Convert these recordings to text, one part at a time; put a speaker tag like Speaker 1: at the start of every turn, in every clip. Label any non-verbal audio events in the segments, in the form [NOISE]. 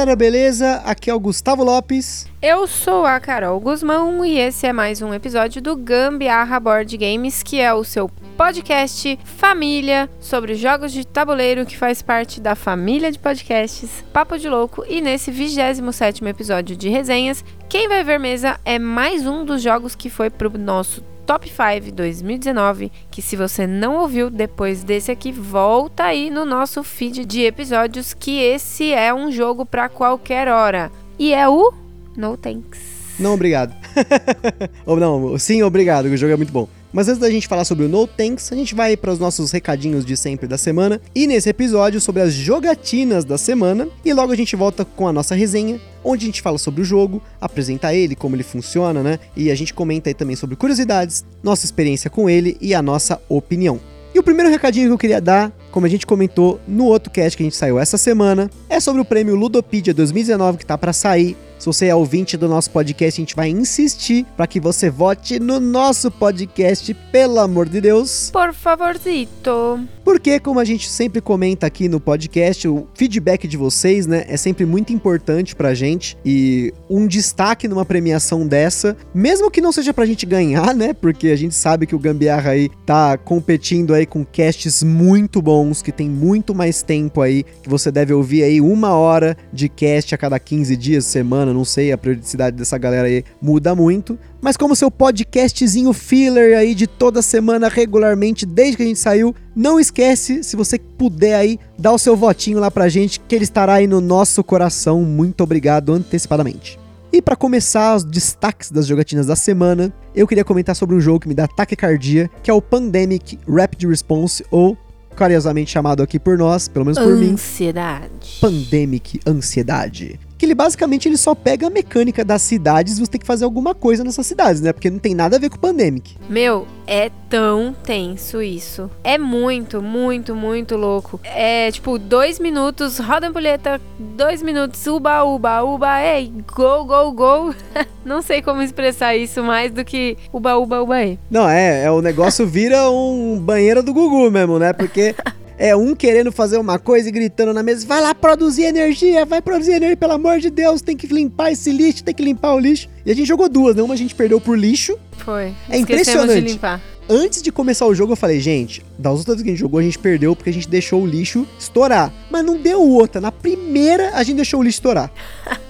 Speaker 1: Galera, beleza? Aqui é o Gustavo Lopes.
Speaker 2: Eu sou a Carol Guzmão e esse é mais um episódio do Gambiarra Board Games, que é o seu podcast família sobre jogos de tabuleiro que faz parte da família de podcasts Papo de Louco. E nesse 27 episódio de resenhas, quem vai ver mesa é mais um dos jogos que foi pro nosso Top 5 2019, que se você não ouviu depois desse aqui, volta aí no nosso feed de episódios que esse é um jogo para qualquer hora. E é o No Thanks.
Speaker 1: Não, obrigado. [LAUGHS] Ou não, sim, obrigado, o jogo é muito bom. Mas antes da gente falar sobre o No Thanks, a gente vai para os nossos recadinhos de sempre da semana. E nesse episódio sobre as jogatinas da semana. E logo a gente volta com a nossa resenha, onde a gente fala sobre o jogo, apresenta ele, como ele funciona, né? E a gente comenta aí também sobre curiosidades, nossa experiência com ele e a nossa opinião. E o primeiro recadinho que eu queria dar, como a gente comentou no outro cast que a gente saiu essa semana, é sobre o prêmio Ludopedia 2019 que tá para sair. Se você é ouvinte do nosso podcast, a gente vai insistir para que você vote no nosso podcast, pelo amor de Deus.
Speaker 2: Por favorzito.
Speaker 1: Porque, como a gente sempre comenta aqui no podcast, o feedback de vocês, né, é sempre muito importante pra gente. E um destaque numa premiação dessa, mesmo que não seja pra gente ganhar, né, porque a gente sabe que o Gambiarra aí tá competindo aí com casts muito bons, que tem muito mais tempo aí, que você deve ouvir aí uma hora de cast a cada 15 dias, semana, não sei, a periodicidade dessa galera aí muda muito. Mas como seu podcastzinho filler aí de toda semana regularmente, desde que a gente saiu, não esquece, se você puder aí, dar o seu votinho lá pra gente, que ele estará aí no nosso coração. Muito obrigado antecipadamente. E para começar os destaques das jogatinas da semana, eu queria comentar sobre um jogo que me dá taquicardia, que é o Pandemic Rapid Response, ou carinhosamente chamado aqui por nós, pelo menos por mim,
Speaker 2: Ansiedade.
Speaker 1: Pandemic Ansiedade. Que ele basicamente ele só pega a mecânica das cidades e você tem que fazer alguma coisa nessas cidades, né? Porque não tem nada a ver com o Pandemic.
Speaker 2: Meu, é tão tenso isso. É muito, muito, muito louco. É tipo, dois minutos, roda a ampulheta, dois minutos, uba, uba, uba, ei, go, go, go. [LAUGHS] Não sei como expressar isso mais do que uba, uba, uba, ei.
Speaker 1: Não, é, é o negócio vira um banheiro do Gugu mesmo, né? Porque [LAUGHS] é um querendo fazer uma coisa e gritando na mesa, vai lá produzir energia, vai produzir energia, pelo amor de Deus, tem que limpar esse lixo, tem que limpar o lixo. E a gente jogou duas, né? Uma a gente perdeu por lixo.
Speaker 2: Foi.
Speaker 1: É impressionante.
Speaker 2: de limpar.
Speaker 1: Antes de começar o jogo, eu falei, gente, das outras vezes que a gente jogou, a gente perdeu porque a gente deixou o lixo estourar. Mas não deu outra. Na primeira, a gente deixou o lixo estourar. [LAUGHS]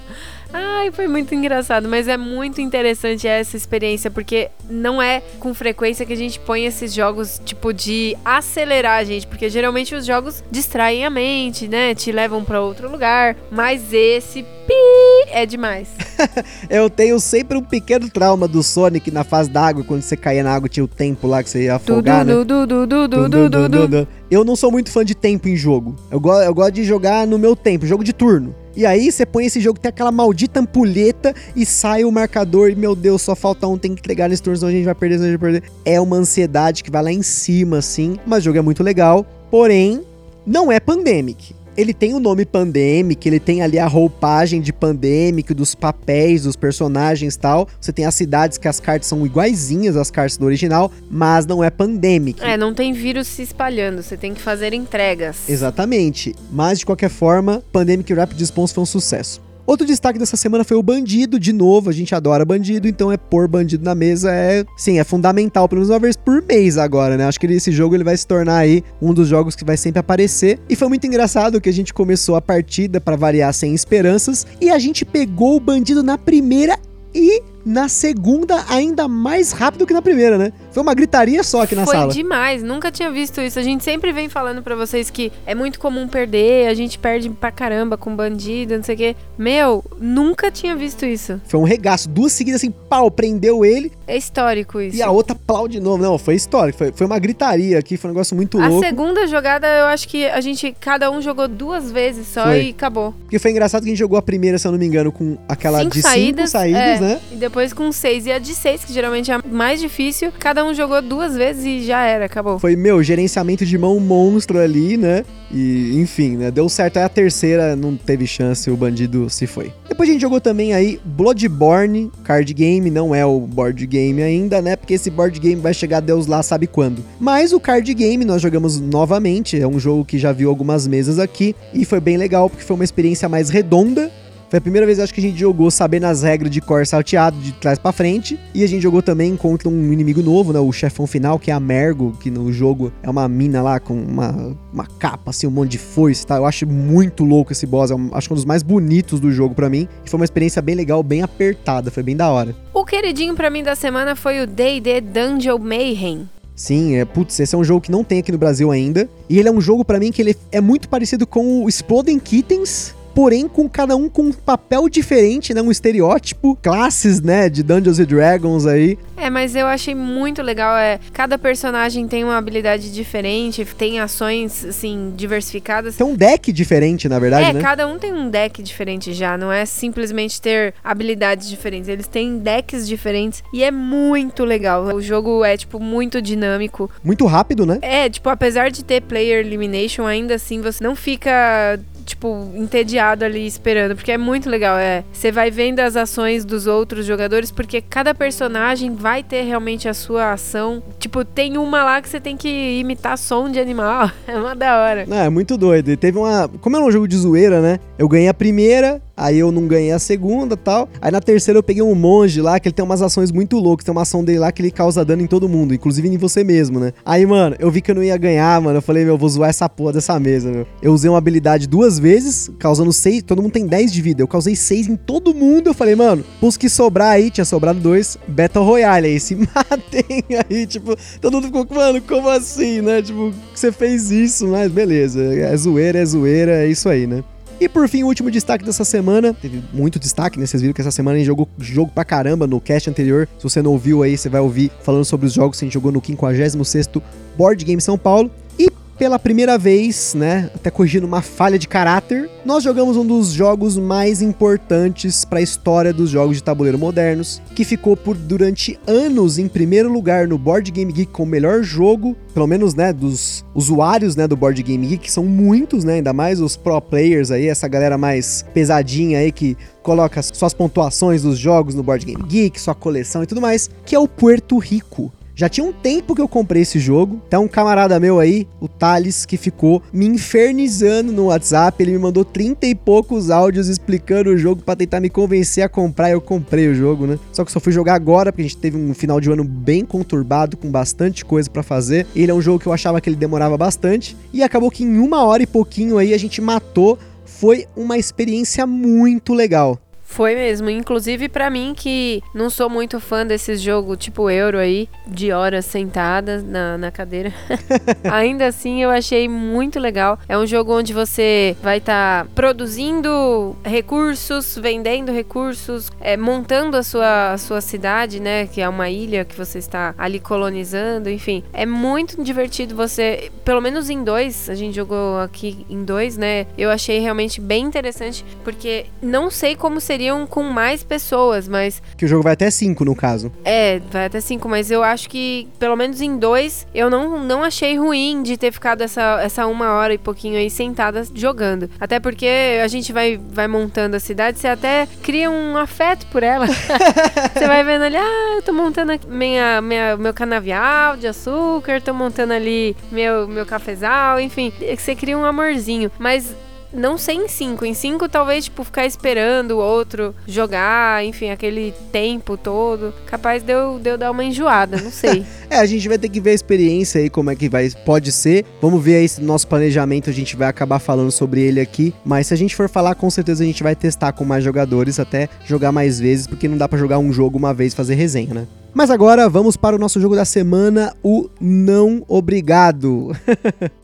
Speaker 2: Ai, foi muito engraçado, mas é muito interessante essa experiência, porque não é com frequência que a gente põe esses jogos, tipo, de acelerar a gente, porque geralmente os jogos distraem a mente, né? Te levam para outro lugar, mas esse pi é demais. [LAUGHS]
Speaker 1: Eu tenho sempre um pequeno trauma do Sonic na fase d'água, quando você caía na água tinha o tempo lá que você ia afogar, né? Eu não sou muito fã de tempo em jogo. Eu, go eu gosto de jogar no meu tempo, jogo de turno. E aí você põe esse jogo, tem aquela maldita ampulheta e sai o marcador e, meu Deus, só falta um, tem que entregar nesse turno, senão a gente vai perder, senão a gente vai perder. É uma ansiedade que vai lá em cima, assim. Mas o jogo é muito legal, porém, não é Pandemic. Ele tem o nome Pandemic, ele tem ali a roupagem de Pandemic, dos papéis, dos personagens e tal. Você tem as cidades que as cartas são iguaizinhas às cartas do original, mas não é Pandemic.
Speaker 2: É, não tem vírus se espalhando, você tem que fazer entregas.
Speaker 1: Exatamente. Mas de qualquer forma, Pandemic Rapid Response foi um sucesso. Outro destaque dessa semana foi o bandido, de novo, a gente adora bandido, então é pôr bandido na mesa é, sim, é fundamental, pelo menos uma vez por mês agora, né? Acho que esse jogo ele vai se tornar aí um dos jogos que vai sempre aparecer. E foi muito engraçado que a gente começou a partida para variar sem esperanças e a gente pegou o bandido na primeira e na segunda ainda mais rápido que na primeira, né? Foi uma gritaria só aqui na
Speaker 2: Foi
Speaker 1: sala.
Speaker 2: demais, nunca tinha visto isso. A gente sempre vem falando pra vocês que é muito comum perder, a gente perde pra caramba com bandido, não sei o quê. Meu, nunca tinha visto isso.
Speaker 1: Foi um regaço, duas seguidas assim, pau, prendeu ele
Speaker 2: É histórico isso.
Speaker 1: e a outra plau de novo. Não, foi histórico, foi, foi uma gritaria aqui, foi um negócio muito
Speaker 2: A
Speaker 1: louco.
Speaker 2: segunda jogada, eu acho que a gente, cada um jogou duas vezes só
Speaker 1: Foi.
Speaker 2: e acabou.
Speaker 1: Porque foi engraçado que a gente jogou a primeira, se eu não me engano, com aquela
Speaker 2: cinco
Speaker 1: de
Speaker 2: saídas,
Speaker 1: cinco saídas,
Speaker 2: é,
Speaker 1: né?
Speaker 2: E depois com seis. E a de seis, que geralmente é a mais difícil, cada um jogou duas vezes e já era, acabou.
Speaker 1: Foi, meu, gerenciamento de mão monstro ali, né? E, enfim, né? Deu certo. Aí a terceira não teve chance, o bandido se foi. Depois a gente jogou também aí Bloodborne, card game, não é o board game ainda, né? Porque esse board game vai chegar Deus lá sabe quando. Mas o card game nós jogamos novamente, é um jogo que já viu algumas mesas aqui e foi bem legal porque foi uma experiência mais redonda foi a primeira vez acho que a gente jogou sabendo as regras de cor salteado de trás para frente. E a gente jogou também contra um inimigo novo, né? O chefão final, que é a Mergo, que no jogo é uma mina lá com uma, uma capa, assim, um monte de foice, tá? Eu acho muito louco esse boss. É um, acho que um dos mais bonitos do jogo para mim. E foi uma experiência bem legal, bem apertada. Foi bem da hora.
Speaker 2: O queridinho para mim da semana foi o D&D Dungeon Mayhem.
Speaker 1: Sim, é, putz, esse é um jogo que não tem aqui no Brasil ainda. E ele é um jogo para mim que ele é muito parecido com o Exploding Kittens, porém com cada um com um papel diferente, né? Um estereótipo, classes, né? De Dungeons and Dragons aí.
Speaker 2: É, mas eu achei muito legal. É, cada personagem tem uma habilidade diferente, tem ações, assim, diversificadas.
Speaker 1: Tem um deck diferente, na verdade,
Speaker 2: é,
Speaker 1: né?
Speaker 2: cada um tem um deck diferente já. Não é simplesmente ter habilidades diferentes. Eles têm decks diferentes e é muito legal. O jogo é, tipo, muito dinâmico.
Speaker 1: Muito rápido, né?
Speaker 2: É, tipo, apesar de ter player elimination, ainda assim você não fica tipo, entediado ali esperando, porque é muito legal. É, você vai vendo as ações dos outros jogadores, porque cada personagem vai ter realmente a sua ação. Tipo, tem uma lá que você tem que imitar som de animal. [LAUGHS] É uma da hora.
Speaker 1: É, muito doido. E teve uma. Como era um jogo de zoeira, né? Eu ganhei a primeira, aí eu não ganhei a segunda tal. Aí na terceira eu peguei um monge lá, que ele tem umas ações muito loucas. Tem uma ação dele lá que ele causa dano em todo mundo, inclusive em você mesmo, né? Aí, mano, eu vi que eu não ia ganhar, mano. Eu falei, meu, eu vou zoar essa porra dessa mesa, meu. Eu usei uma habilidade duas vezes, causando seis. Todo mundo tem 10 de vida. Eu causei seis em todo mundo. Eu falei, mano, os que sobrar aí, tinha sobrado dois. Battle Royale aí, se [LAUGHS] matem aí. Tipo, todo mundo ficou, mano, como assim, né? Tipo, você fez isso, mas beleza. É zoeira, é zoeira, é isso aí, né? E por fim, o último destaque dessa semana. Teve muito destaque, né? Vocês viram que essa semana a gente jogou jogo pra caramba no cast anterior. Se você não ouviu aí, você vai ouvir falando sobre os jogos que a gente jogou no 56º Board Game São Paulo. Pela primeira vez, né, até corrigindo uma falha de caráter, nós jogamos um dos jogos mais importantes para a história dos jogos de tabuleiro modernos, que ficou por durante anos em primeiro lugar no Board Game Geek com o melhor jogo, pelo menos, né, dos usuários, né, do Board Game Geek, que são muitos, né, ainda mais os pro players aí, essa galera mais pesadinha aí que coloca suas pontuações dos jogos no Board Game Geek, sua coleção e tudo mais, que é o Puerto Rico. Já tinha um tempo que eu comprei esse jogo. Tem um camarada meu aí, o Thales, que ficou me infernizando no WhatsApp. Ele me mandou 30 e poucos áudios explicando o jogo para tentar me convencer a comprar. Eu comprei o jogo, né? Só que só fui jogar agora, porque a gente teve um final de ano bem conturbado, com bastante coisa para fazer. Ele é um jogo que eu achava que ele demorava bastante. E acabou que em uma hora e pouquinho aí a gente matou. Foi uma experiência muito legal.
Speaker 2: Foi mesmo, inclusive para mim que não sou muito fã desses jogos tipo Euro aí, de horas sentadas na, na cadeira. [LAUGHS] Ainda assim eu achei muito legal. É um jogo onde você vai estar tá produzindo recursos, vendendo recursos, é, montando a sua, a sua cidade, né? Que é uma ilha que você está ali colonizando, enfim. É muito divertido você, pelo menos em dois, a gente jogou aqui em dois, né? Eu achei realmente bem interessante, porque não sei como seria seriam com mais pessoas, mas.
Speaker 1: Que o jogo vai até 5, no caso.
Speaker 2: É, vai até 5, mas eu acho que, pelo menos em dois, eu não, não achei ruim de ter ficado essa, essa uma hora e pouquinho aí sentada jogando. Até porque a gente vai, vai montando a cidade, você até cria um afeto por ela. [LAUGHS] você vai vendo ali, ah, eu tô montando aqui minha, minha, meu canavial de açúcar, tô montando ali meu, meu cafezal, enfim. Você cria um amorzinho. Mas não sei em 5. Em 5, talvez, tipo, ficar esperando o outro jogar, enfim, aquele tempo todo. Capaz de eu, de eu dar uma enjoada, não sei. [LAUGHS]
Speaker 1: é, a gente vai ter que ver a experiência aí, como é que vai, pode ser. Vamos ver aí se no nosso planejamento a gente vai acabar falando sobre ele aqui. Mas se a gente for falar, com certeza a gente vai testar com mais jogadores, até jogar mais vezes, porque não dá para jogar um jogo uma vez e fazer resenha, né? Mas agora vamos para o nosso jogo da semana, o Não Obrigado. [LAUGHS]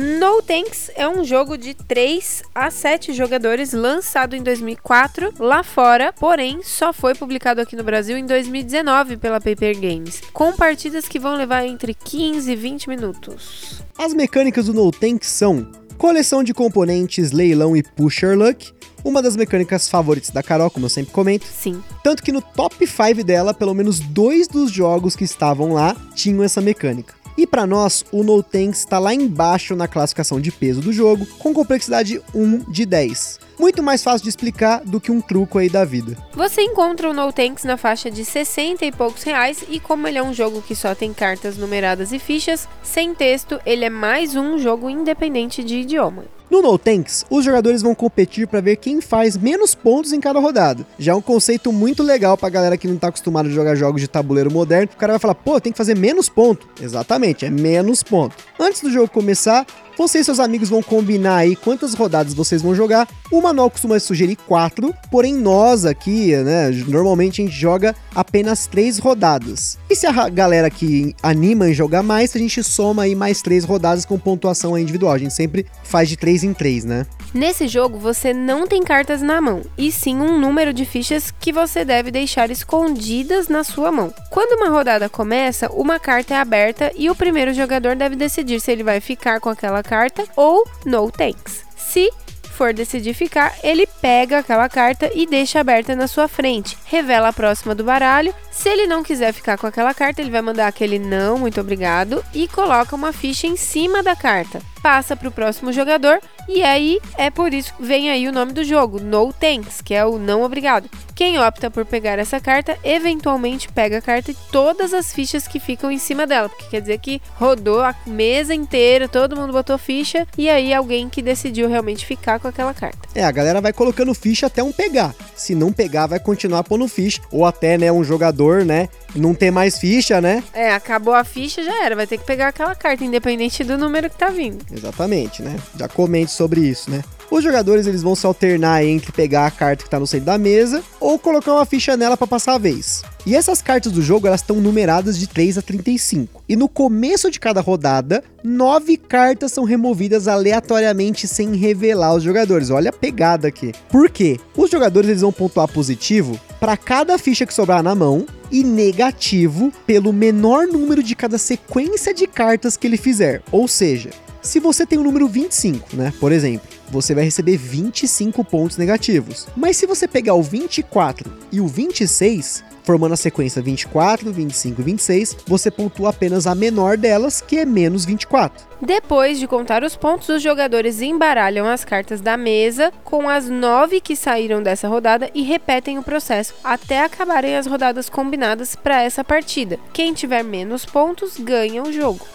Speaker 2: No Tanks é um jogo de 3 a 7 jogadores lançado em 2004 lá fora, porém só foi publicado aqui no Brasil em 2019 pela Paper Games, com partidas que vão levar entre 15 e 20 minutos.
Speaker 1: As mecânicas do No Tank são coleção de componentes, leilão e pusher luck, uma das mecânicas favoritas da Carol, como eu sempre comento.
Speaker 2: Sim.
Speaker 1: Tanto que no top 5 dela, pelo menos dois dos jogos que estavam lá tinham essa mecânica. E para nós, o No Tanks está lá embaixo na classificação de peso do jogo, com complexidade 1 de 10. Muito mais fácil de explicar do que um truco aí da vida.
Speaker 2: Você encontra o No Tanks na faixa de 60 e poucos reais e como ele é um jogo que só tem cartas numeradas e fichas, sem texto, ele é mais um jogo independente de idioma.
Speaker 1: No No Tanks, os jogadores vão competir para ver quem faz menos pontos em cada rodada. Já é um conceito muito legal pra galera que não tá acostumada a jogar jogos de tabuleiro moderno. O cara vai falar, pô, tem que fazer menos ponto. Exatamente, é menos ponto. Antes do jogo começar, você e seus amigos vão combinar aí quantas rodadas vocês vão jogar. O manual costuma sugerir quatro, porém nós aqui, né, normalmente a gente joga apenas três rodadas. E se a galera que anima em jogar mais, a gente soma aí mais três rodadas com pontuação individual. A gente sempre faz de três em três, né?
Speaker 2: Nesse jogo, você não tem cartas na mão, e sim um número de fichas que você deve deixar escondidas na sua mão. Quando uma rodada começa, uma carta é aberta e o primeiro jogador deve decidir se ele vai ficar com aquela carta ou no thanks. Se for decidir ficar, ele pega aquela carta e deixa aberta na sua frente, revela a próxima do baralho. Se ele não quiser ficar com aquela carta, ele vai mandar aquele não, muito obrigado, e coloca uma ficha em cima da carta. Passa para o próximo jogador e aí é por isso que vem aí o nome do jogo, No Thanks, que é o não obrigado. Quem opta por pegar essa carta, eventualmente pega a carta e todas as fichas que ficam em cima dela, porque quer dizer que rodou a mesa inteira, todo mundo botou ficha e aí alguém que decidiu realmente ficar com aquela carta.
Speaker 1: É, a galera vai colocando ficha até um pegar. Se não pegar, vai continuar pondo ficha ou até, né, um jogador, né, não ter mais ficha, né?
Speaker 2: É, acabou a ficha, já era, vai ter que pegar aquela carta independente do número que tá vindo.
Speaker 1: Exatamente, né? Já comente sobre isso, né? Os jogadores eles vão se alternar entre pegar a carta que está no centro da mesa ou colocar uma ficha nela para passar a vez. E essas cartas do jogo elas estão numeradas de 3 a 35. E no começo de cada rodada, nove cartas são removidas aleatoriamente sem revelar os jogadores. Olha a pegada aqui. Por quê? Os jogadores eles vão pontuar positivo para cada ficha que sobrar na mão e negativo pelo menor número de cada sequência de cartas que ele fizer. Ou seja, se você tem o número 25, né, por exemplo, você vai receber 25 pontos negativos. Mas se você pegar o 24 e o 26, formando a sequência 24, 25 e 26, você pontua apenas a menor delas, que é menos 24.
Speaker 2: Depois de contar os pontos, os jogadores embaralham as cartas da mesa com as nove que saíram dessa rodada e repetem o processo até acabarem as rodadas combinadas para essa partida. Quem tiver menos pontos ganha o jogo.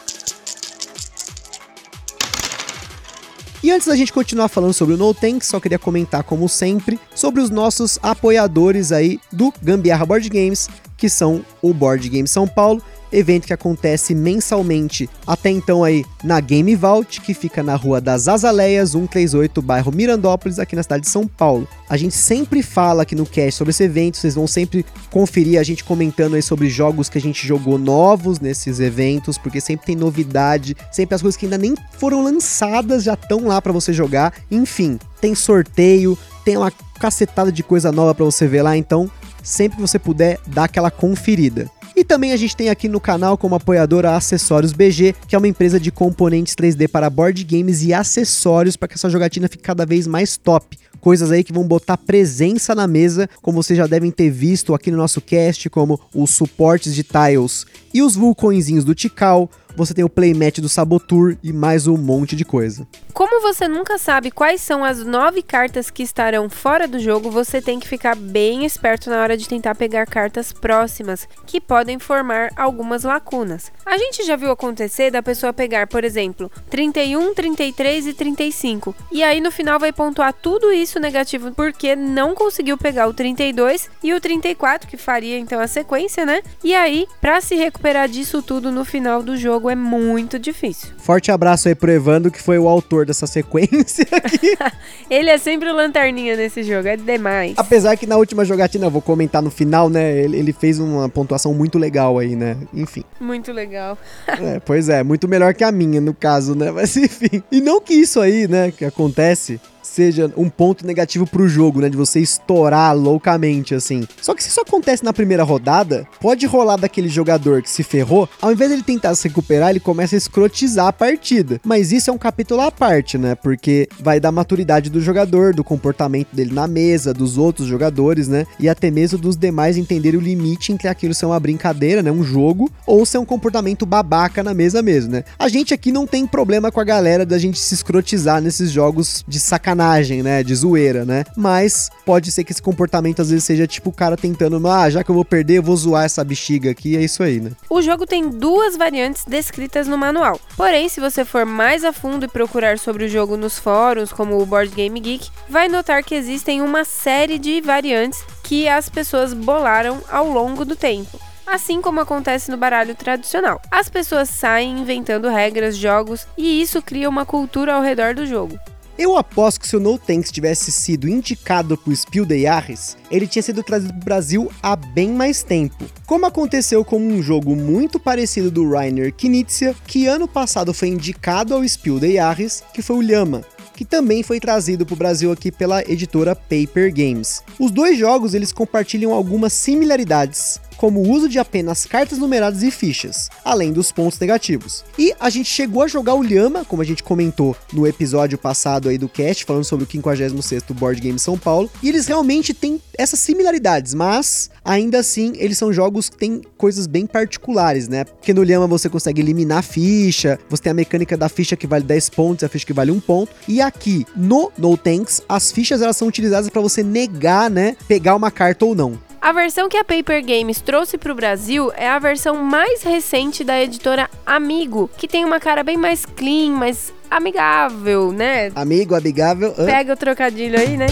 Speaker 1: E antes da gente continuar falando sobre o No Tank, só queria comentar, como sempre, sobre os nossos apoiadores aí do Gambiarra Board Games, que são o Board Game São Paulo evento que acontece mensalmente até então aí na Game Vault, que fica na Rua das Azaleias, 138, bairro Mirandópolis, aqui na cidade de São Paulo. A gente sempre fala aqui no cast sobre esse evento, vocês vão sempre conferir a gente comentando aí sobre jogos que a gente jogou novos nesses eventos, porque sempre tem novidade, sempre as coisas que ainda nem foram lançadas já estão lá para você jogar. Enfim, tem sorteio, tem uma cacetada de coisa nova para você ver lá, então sempre que você puder, dá aquela conferida. E também a gente tem aqui no canal como apoiadora Acessórios BG, que é uma empresa de componentes 3D para board games e acessórios para que essa jogatina fique cada vez mais top. Coisas aí que vão botar presença na mesa, como vocês já devem ter visto aqui no nosso cast, como os suportes de tiles e os vulcõezinhos do Tikal, você tem o playmat do Sabotur e mais um monte de coisa.
Speaker 2: Como você nunca sabe quais são as nove cartas que estarão fora do jogo, você tem que ficar bem esperto na hora de tentar pegar cartas próximas, que podem formar algumas lacunas. A gente já viu acontecer da pessoa pegar, por exemplo, 31, 33 e 35, e aí no final vai pontuar tudo isso negativo porque não conseguiu pegar o 32 e o 34, que faria então a sequência, né? E aí, para se recuperar disso tudo no final do jogo, jogo é muito difícil.
Speaker 1: Forte abraço aí pro Evandro, que foi o autor dessa sequência [LAUGHS] aqui.
Speaker 2: Ele é sempre o lanterninha nesse jogo, é demais.
Speaker 1: Apesar que na última jogatina, eu vou comentar no final, né? Ele, ele fez uma pontuação muito legal aí, né? Enfim.
Speaker 2: Muito legal. [LAUGHS]
Speaker 1: É, pois é, muito melhor que a minha, no caso, né? Mas enfim. E não que isso aí, né, que acontece, seja um ponto negativo pro jogo, né? De você estourar loucamente, assim. Só que se isso acontece na primeira rodada, pode rolar daquele jogador que se ferrou, ao invés dele tentar se recuperar, ele começa a escrotizar a partida. Mas isso é um capítulo à parte, né? Porque vai da maturidade do jogador, do comportamento dele na mesa, dos outros jogadores, né? E até mesmo dos demais entenderem o limite entre aquilo ser uma brincadeira, né? Um jogo, ou ser um comportamento babaca na mesa mesmo, né? A gente aqui não tem problema com a galera da gente se escrotizar nesses jogos de sacanagem, né? De zoeira, né? Mas pode ser que esse comportamento às vezes seja tipo o cara tentando, ah, já que eu vou perder, eu vou zoar essa bexiga aqui, é isso aí, né?
Speaker 2: O jogo tem duas variantes descritas no manual. Porém, se você for mais a fundo e procurar sobre o jogo nos fóruns, como o Board Game Geek, vai notar que existem uma série de variantes que as pessoas bolaram ao longo do tempo. Assim como acontece no baralho tradicional. As pessoas saem inventando regras, jogos, e isso cria uma cultura ao redor do jogo.
Speaker 1: Eu aposto que se o No Tanks tivesse sido indicado pro Spiel des Jahres, ele tinha sido trazido pro Brasil há bem mais tempo. Como aconteceu com um jogo muito parecido do Rainer Knizia, que ano passado foi indicado ao Spiel des Jahres, que foi o Lhama, que também foi trazido para o Brasil aqui pela editora Paper Games. Os dois jogos eles compartilham algumas similaridades, como o uso de apenas cartas numeradas e fichas, além dos pontos negativos. E a gente chegou a jogar o Lhama, como a gente comentou no episódio passado aí do cast, falando sobre o 56º Board Game São Paulo, e eles realmente têm essas similaridades, mas ainda assim eles são jogos que têm coisas bem particulares, né? Porque no Lhama você consegue eliminar ficha, você tem a mecânica da ficha que vale 10 pontos a ficha que vale 1 ponto, e aqui no No Tanks as fichas elas são utilizadas para você negar, né, pegar uma carta ou não.
Speaker 2: A versão que a Paper Games trouxe para o Brasil é a versão mais recente da editora Amigo, que tem uma cara bem mais clean, mais amigável, né?
Speaker 1: Amigo, amigável.
Speaker 2: Pega o trocadilho aí, né?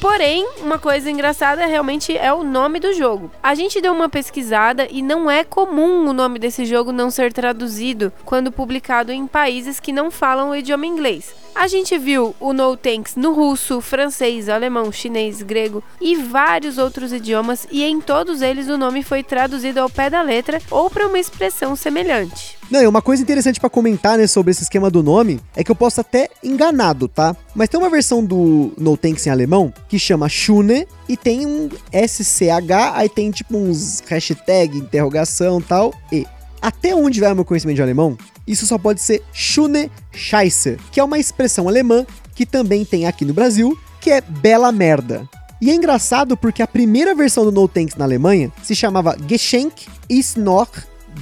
Speaker 2: Porém, uma coisa engraçada realmente é o nome do jogo. A gente deu uma pesquisada e não é comum o nome desse jogo não ser traduzido quando publicado em países que não falam o idioma inglês. A gente viu o No Tanks no russo, francês, alemão, chinês, grego e vários outros idiomas, e em todos eles o nome foi traduzido ao pé da letra ou para uma expressão semelhante.
Speaker 1: Não, e uma coisa interessante pra comentar, né, sobre esse esquema do nome, é que eu posso até enganado, tá? Mas tem uma versão do No Tanks em alemão que chama Schune e tem um SCH, aí tem tipo uns hashtag, interrogação tal, e. Até onde vai meu conhecimento de alemão, isso só pode ser Schune Scheisse, que é uma expressão alemã que também tem aqui no Brasil, que é bela merda. E é engraçado porque a primeira versão do No Tanks na Alemanha se chamava Geschenk ist noch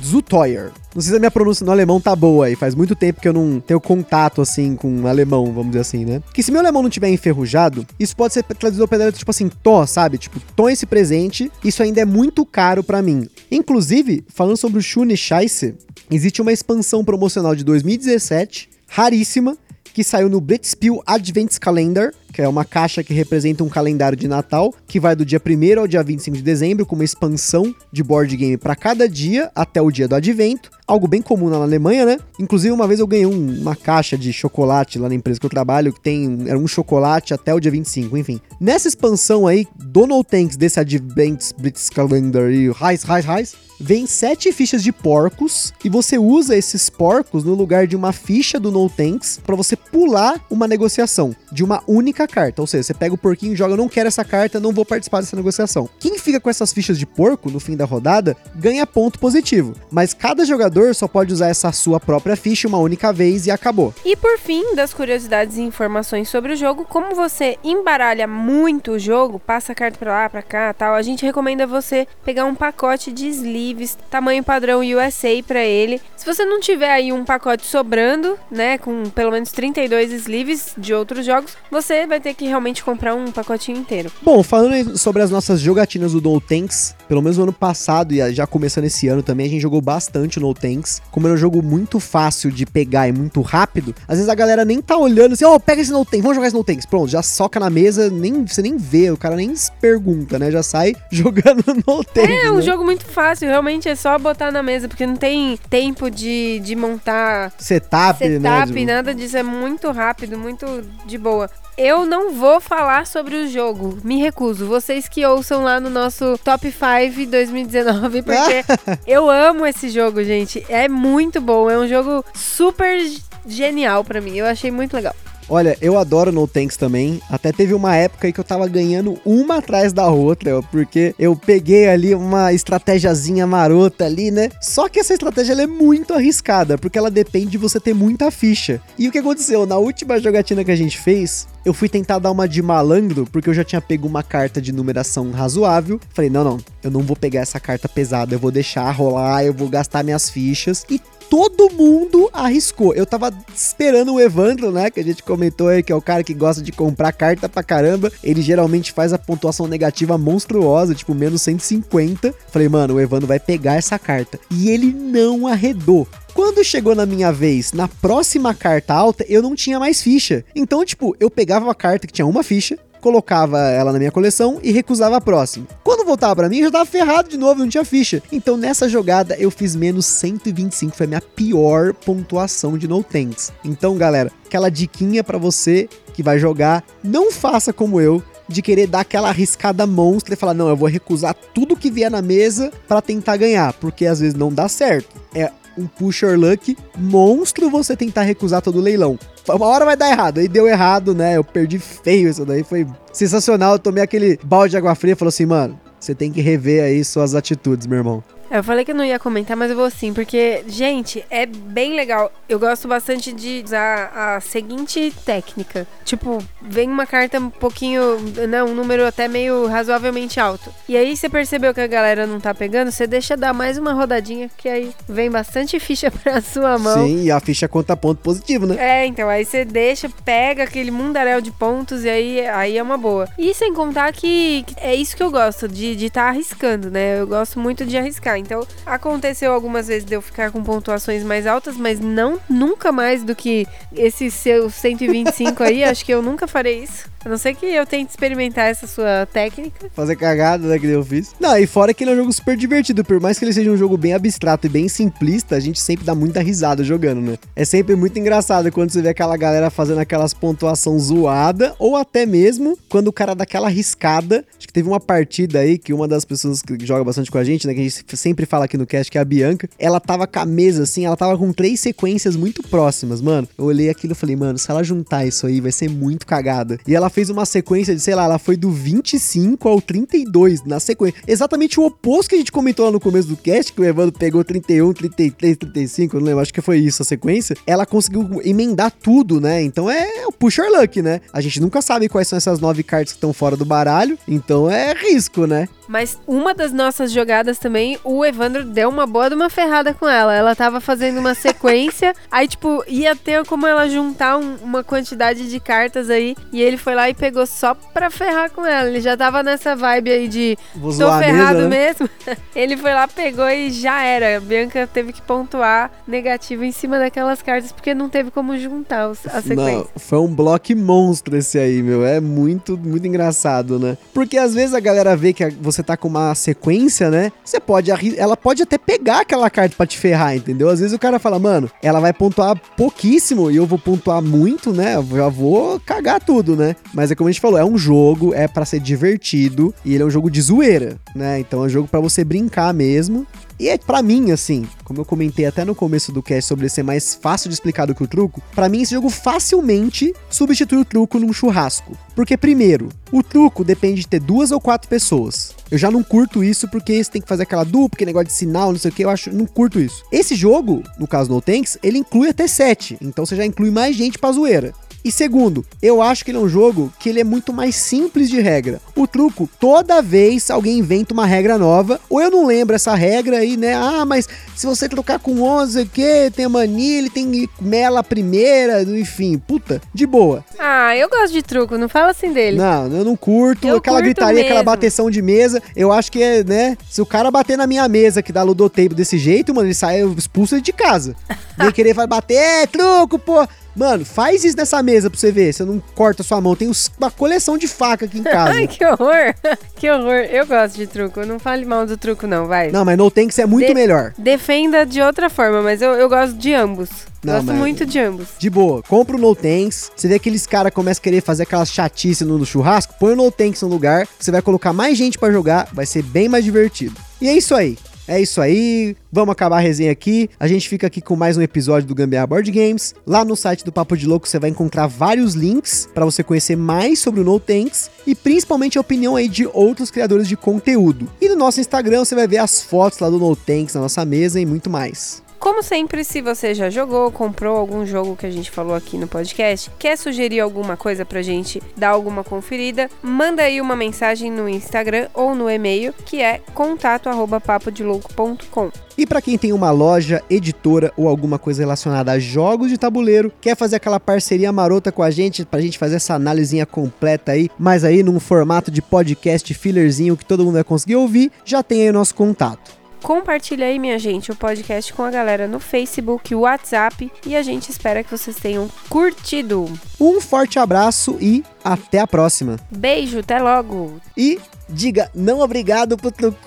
Speaker 1: zu teuer. Não sei se a minha pronúncia no alemão tá boa aí, faz muito tempo que eu não tenho contato assim com alemão, vamos dizer assim, né? Que se meu alemão não tiver enferrujado, isso pode ser traduzido ao tipo assim, tô, sabe? Tipo, tô esse presente, isso ainda é muito caro pra mim. Inclusive, falando sobre o Schune Scheisse, existe uma expansão promocional de 2017, raríssima, que saiu no Blitzspiel Advents Calendar, que é uma caixa que representa um calendário de Natal, que vai do dia 1 ao dia 25 de dezembro, com uma expansão de board game para cada dia até o dia do advento. Algo bem comum na Alemanha, né? Inclusive, uma vez eu ganhei um- uma caixa de chocolate lá na empresa que eu trabalho, que tem era um chocolate até o dia 25, enfim. Nessa expansão aí, do No Tanks desse Advents Blitz Calendar e Rise, Rise, Rise, vem sete fichas de porcos e você usa esses porcos no lugar de uma ficha do No Tanks para você pular uma negociação de uma única carta. Ou seja, você pega o porquinho e joga, não quero essa carta, não vou participar dessa negociação. Quem fica com essas fichas de porco no fim da rodada ganha ponto positivo, mas cada jogador só pode usar essa sua própria ficha uma única vez e acabou.
Speaker 2: E por fim, das curiosidades e informações sobre o jogo, como você embaralha muito o jogo, passa a carta pra lá, pra cá, tal, a gente recomenda você pegar um pacote de sleeves, tamanho padrão USA pra ele. Se você não tiver aí um pacote sobrando, né, com pelo menos 32 sleeves de outros jogos, você vai ter que realmente comprar um pacotinho inteiro.
Speaker 1: Bom, falando sobre as nossas jogatinas do No Tanks, pelo menos no ano passado e já começando esse ano também, a gente jogou bastante No Tanks. Como era um jogo muito fácil de pegar e muito rápido, às vezes a galera nem tá olhando assim, ó, oh, pega esse No Tanks, vamos jogar esse No Tanks. Pronto, já soca na mesa, nem, você nem vê, o cara nem pergunta, né? Já sai [LAUGHS] jogando No Tanks.
Speaker 2: É, um
Speaker 1: né?
Speaker 2: jogo muito fácil, realmente é só botar na mesa, porque não tem tempo de, de montar
Speaker 1: setup,
Speaker 2: setup
Speaker 1: né?
Speaker 2: nada disso, é muito rápido, muito de boa. Eu não vou falar sobre o jogo, me recuso. Vocês que ouçam lá no nosso Top 5 2019, [LAUGHS] porque eu amo esse jogo, gente. É muito bom, é um jogo super genial para mim. Eu achei muito legal.
Speaker 1: Olha, eu adoro No Tanks também. Até teve uma época aí que eu tava ganhando uma atrás da outra, porque eu peguei ali uma estratégiazinha marota ali, né? Só que essa estratégia é muito arriscada, porque ela depende de você ter muita ficha. E o que aconteceu? Na última jogatina que a gente fez, eu fui tentar dar uma de malandro, porque eu já tinha pego uma carta de numeração razoável. Falei, não, não, eu não vou pegar essa carta pesada, eu vou deixar rolar, eu vou gastar minhas fichas. E todo mundo arriscou. Eu tava esperando o Evandro, né? Que a gente comentou aí, que é o cara que gosta de comprar carta pra caramba. Ele geralmente faz a pontuação negativa monstruosa, tipo menos 150. Falei, mano, o Evandro vai pegar essa carta. E ele não arredou. Quando chegou na minha vez, na próxima carta alta, eu não tinha mais ficha. Então, tipo, eu pegava uma carta que tinha uma ficha, colocava ela na minha coleção e recusava a próxima. Quando voltava para mim, eu já tava ferrado de novo, não tinha ficha. Então nessa jogada eu fiz menos 125, foi a minha pior pontuação de no tanks. Então, galera, aquela diquinha para você que vai jogar, não faça como eu, de querer dar aquela arriscada monstra e falar: não, eu vou recusar tudo que vier na mesa para tentar ganhar, porque às vezes não dá certo. É um pusher luck monstro você tentar recusar todo o leilão. Uma hora vai dar errado, aí deu errado, né? Eu perdi feio isso daí, foi sensacional. Eu tomei aquele balde de água fria e falou assim, mano, você tem que rever aí suas atitudes, meu irmão.
Speaker 2: Eu falei que eu não ia comentar, mas eu vou sim, porque, gente, é bem legal. Eu gosto bastante de usar a seguinte técnica. Tipo, vem uma carta um pouquinho, né, um número até meio razoavelmente alto. E aí você percebeu que a galera não tá pegando, você deixa dar mais uma rodadinha, que aí vem bastante ficha [LAUGHS] pra sua mão.
Speaker 1: Sim, e a ficha conta ponto positivo, né?
Speaker 2: É, então, aí você deixa, pega aquele mundaréu de pontos e aí, aí é uma boa. E sem contar que, que é isso que eu gosto, de estar de tá arriscando, né? Eu gosto muito de arriscar. Então, aconteceu algumas vezes de eu ficar com pontuações mais altas, mas não nunca mais do que esse seu 125 aí. [LAUGHS] Acho que eu nunca farei isso. A não ser que eu tente experimentar essa sua técnica.
Speaker 1: Fazer cagada, né, que eu fiz. Não, e fora que ele é um jogo super divertido. Por mais que ele seja um jogo bem abstrato e bem simplista, a gente sempre dá muita risada jogando, né? É sempre muito engraçado quando você vê aquela galera fazendo aquelas pontuação zoada, ou até mesmo quando o cara dá aquela riscada. Acho que teve uma partida aí que uma das pessoas que joga bastante com a gente, né, que a gente sempre fala aqui no cast, que é a Bianca, ela tava com a mesa assim, ela tava com três sequências muito próximas, mano. Eu olhei aquilo e falei, mano, se ela juntar isso aí, vai ser muito cagada. E ela fez uma sequência de, sei lá, ela foi do 25 ao 32 na sequência. Exatamente o oposto que a gente comentou lá no começo do cast, que o Evandro pegou 31, 33, 35, não lembro, acho que foi isso a sequência. Ela conseguiu emendar tudo, né? Então é o pusher luck, né? A gente nunca sabe quais são essas nove cartas que estão fora do baralho, então é risco, né?
Speaker 2: Mas uma das nossas jogadas também, o Evandro deu uma boa de uma ferrada com ela. Ela tava fazendo uma sequência, [LAUGHS] aí, tipo, ia ter como ela juntar um, uma quantidade de cartas aí. E ele foi lá e pegou só pra ferrar com ela. Ele já tava nessa vibe aí de
Speaker 1: Vou
Speaker 2: tô ferrado
Speaker 1: mesa, né?
Speaker 2: mesmo. [LAUGHS] ele foi lá, pegou e já era. A Bianca teve que pontuar negativo em cima daquelas cartas, porque não teve como juntar os, a sequência.
Speaker 1: Não, foi um bloco monstro esse aí, meu. É muito, muito engraçado, né? Porque às vezes a galera vê que você tá com uma sequência, né? Você pode. Ela pode até pegar aquela carta pra te ferrar, entendeu? Às vezes o cara fala, mano, ela vai pontuar pouquíssimo e eu vou pontuar muito, né? Eu já vou cagar tudo, né? Mas é como a gente falou, é um jogo, é para ser divertido e ele é um jogo de zoeira, né? Então é um jogo para você brincar mesmo. E é para mim, assim, como eu comentei até no começo do cast sobre ser mais fácil de explicar do que o truco, para mim esse jogo facilmente substitui o truco num churrasco. Porque, primeiro, o truco depende de ter duas ou quatro pessoas. Eu já não curto isso porque você tem que fazer aquela dupla, que negócio de sinal, não sei o que, eu acho, não curto isso. Esse jogo, no caso No Tanks, ele inclui até sete, então você já inclui mais gente pra zoeira. E segundo, eu acho que ele é um jogo que ele é muito mais simples de regra. O truco, toda vez alguém inventa uma regra nova, ou eu não lembro essa regra aí, né? Ah, mas se você trocar com 11, que tem a mania, ele tem mela primeira, enfim, puta, de boa.
Speaker 2: Ah, eu gosto de truco, não fala assim dele.
Speaker 1: Não, eu não curto.
Speaker 2: Eu
Speaker 1: aquela
Speaker 2: curto
Speaker 1: gritaria, aquela
Speaker 2: mesmo.
Speaker 1: bateção de mesa. Eu acho que é, né? Se o cara bater na minha mesa que dá ludotape desse jeito, mano, ele sai expulso de casa. [LAUGHS] Vem querer vai bater, é truco, pô. Mano, faz isso nessa mesa pra você ver. Você não corta sua mão. Tem uma coleção de faca aqui em [LAUGHS] casa.
Speaker 2: Ai, que horror. [LAUGHS] que horror. Eu gosto de truco. Não fale mal do truco, não, vai.
Speaker 1: não, mas no tanks é muito
Speaker 2: De-
Speaker 1: melhor.
Speaker 2: Defenda de outra forma, mas eu, eu gosto de ambos.
Speaker 1: Não,
Speaker 2: gosto muito de ambos.
Speaker 1: De boa, compra o No Tanks. Você vê aqueles caras começam a querer fazer aquelas chatice no, churrasco, põe o No Tanks no lugar. Você vai colocar mais gente pra jogar, vai ser bem mais divertido. E é isso aí. É isso aí, vamos acabar a resenha aqui. A gente fica aqui com mais um episódio do Gambiarra Board Games. Lá no site do Papo de Louco você vai encontrar vários links pra você conhecer mais sobre o No Tanks e principalmente a opinião aí de outros criadores de conteúdo. E no nosso Instagram você vai ver as fotos lá do No Tanks na nossa mesa e muito mais.
Speaker 2: Como sempre, se você já jogou, comprou algum jogo que a gente falou aqui no podcast, quer sugerir alguma coisa pra gente dar alguma conferida, manda aí uma mensagem no Instagram ou no e-mail, que é contato@papodelouco.com.
Speaker 1: E para quem tem uma loja, editora ou alguma coisa relacionada a jogos de tabuleiro, quer fazer aquela parceria marota com a gente pra gente fazer essa análisinha completa aí, mas aí num formato de podcast fillerzinho que todo mundo vai conseguir ouvir, já tem aí o nosso contato.
Speaker 2: Compartilha aí, minha gente, o podcast com a galera no Facebook, WhatsApp e a gente espera que vocês tenham curtido.
Speaker 1: Um forte abraço e até a próxima.
Speaker 2: Beijo, até logo.
Speaker 1: E diga não obrigado pro truco.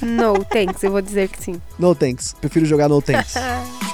Speaker 2: No thanks, eu vou dizer que sim.
Speaker 1: No thanks. Prefiro jogar no thanks. [LAUGHS]